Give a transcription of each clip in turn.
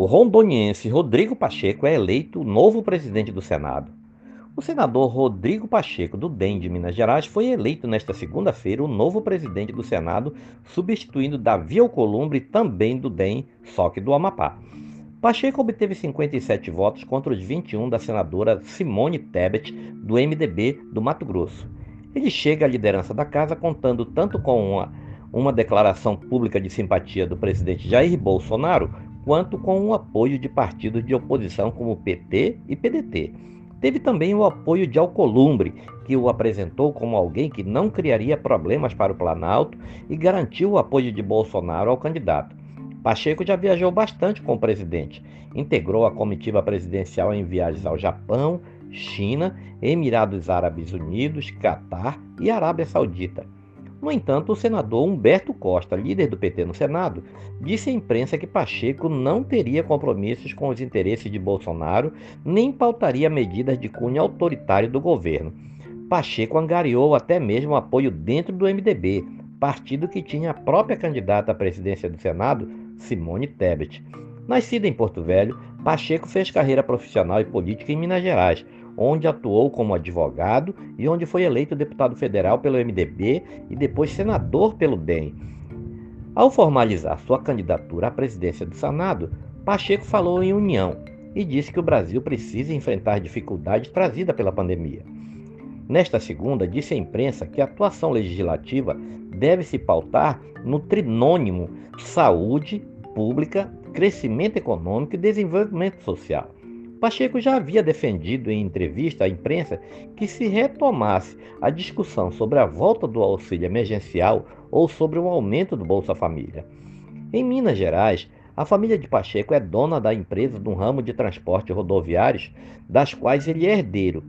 O rondoniense Rodrigo Pacheco é eleito novo presidente do Senado. O senador Rodrigo Pacheco, do DEM de Minas Gerais, foi eleito nesta segunda-feira o novo presidente do Senado, substituindo Davi Alcolumbre, também do DEM, só que do Amapá. Pacheco obteve 57 votos contra os 21 da senadora Simone Tebet, do MDB do Mato Grosso. Ele chega à liderança da casa contando tanto com uma, uma declaração pública de simpatia do presidente Jair Bolsonaro, quanto com o apoio de partidos de oposição como PT e PDT. Teve também o apoio de Alcolumbre, que o apresentou como alguém que não criaria problemas para o Planalto e garantiu o apoio de Bolsonaro ao candidato. Pacheco já viajou bastante com o presidente. Integrou a comitiva presidencial em viagens ao Japão, China, Emirados Árabes Unidos, Catar e Arábia Saudita. No entanto, o senador Humberto Costa, líder do PT no Senado, disse à imprensa que Pacheco não teria compromissos com os interesses de Bolsonaro nem pautaria medidas de cunho autoritário do governo. Pacheco angariou até mesmo apoio dentro do MDB, partido que tinha a própria candidata à presidência do Senado, Simone Tebet. Nascida em Porto Velho, Pacheco fez carreira profissional e política em Minas Gerais, onde atuou como advogado e onde foi eleito deputado federal pelo MDB e depois senador pelo DEM. Ao formalizar sua candidatura à presidência do Senado, Pacheco falou em união e disse que o Brasil precisa enfrentar dificuldades trazidas pela pandemia. Nesta segunda, disse à imprensa que a atuação legislativa deve se pautar no trinônimo saúde pública, crescimento econômico e desenvolvimento social. Pacheco já havia defendido em entrevista à imprensa que se retomasse a discussão sobre a volta do auxílio emergencial ou sobre o aumento do Bolsa Família. Em Minas Gerais, a família de Pacheco é dona da empresa de um ramo de transporte rodoviários, das quais ele é herdeiro.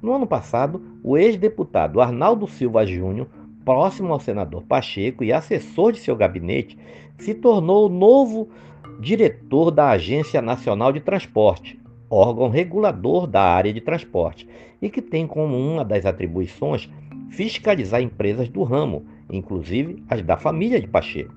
No ano passado, o ex-deputado Arnaldo Silva Júnior próximo ao senador Pacheco e assessor de seu gabinete, se tornou o novo diretor da Agência Nacional de Transporte, órgão regulador da área de transporte, e que tem como uma das atribuições fiscalizar empresas do ramo, inclusive as da família de Pacheco.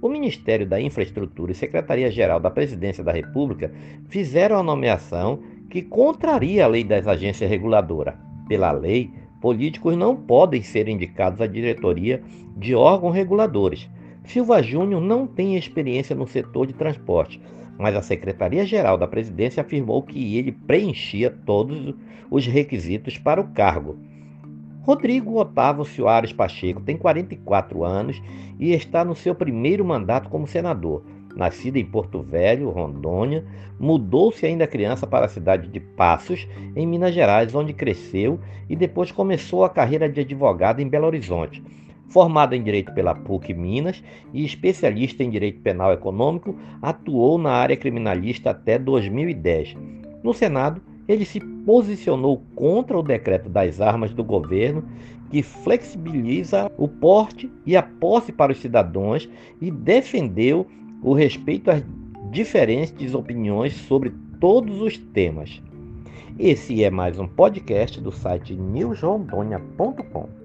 O Ministério da Infraestrutura e Secretaria-Geral da Presidência da República fizeram a nomeação que contraria a lei das agências reguladoras. Pela lei, políticos não podem ser indicados à diretoria de órgãos reguladores. Silva Júnior não tem experiência no setor de transporte, mas a Secretaria-Geral da Presidência afirmou que ele preenchia todos os requisitos para o cargo. Rodrigo Otávio Soares Pacheco tem 44 anos e está no seu primeiro mandato como senador. Nascida em Porto Velho, Rondônia, mudou-se ainda criança para a cidade de Passos, em Minas Gerais, onde cresceu e depois começou a carreira de advogado em Belo Horizonte. Formado em Direito pela PUC Minas e especialista em Direito Penal Econômico, atuou na área criminalista até 2010. No Senado, ele se posicionou contra o decreto das armas do governo que flexibiliza o porte e a posse para os cidadãos e defendeu o respeito às diferentes opiniões sobre todos os temas. Esse é mais um podcast do site newsrondônia.com.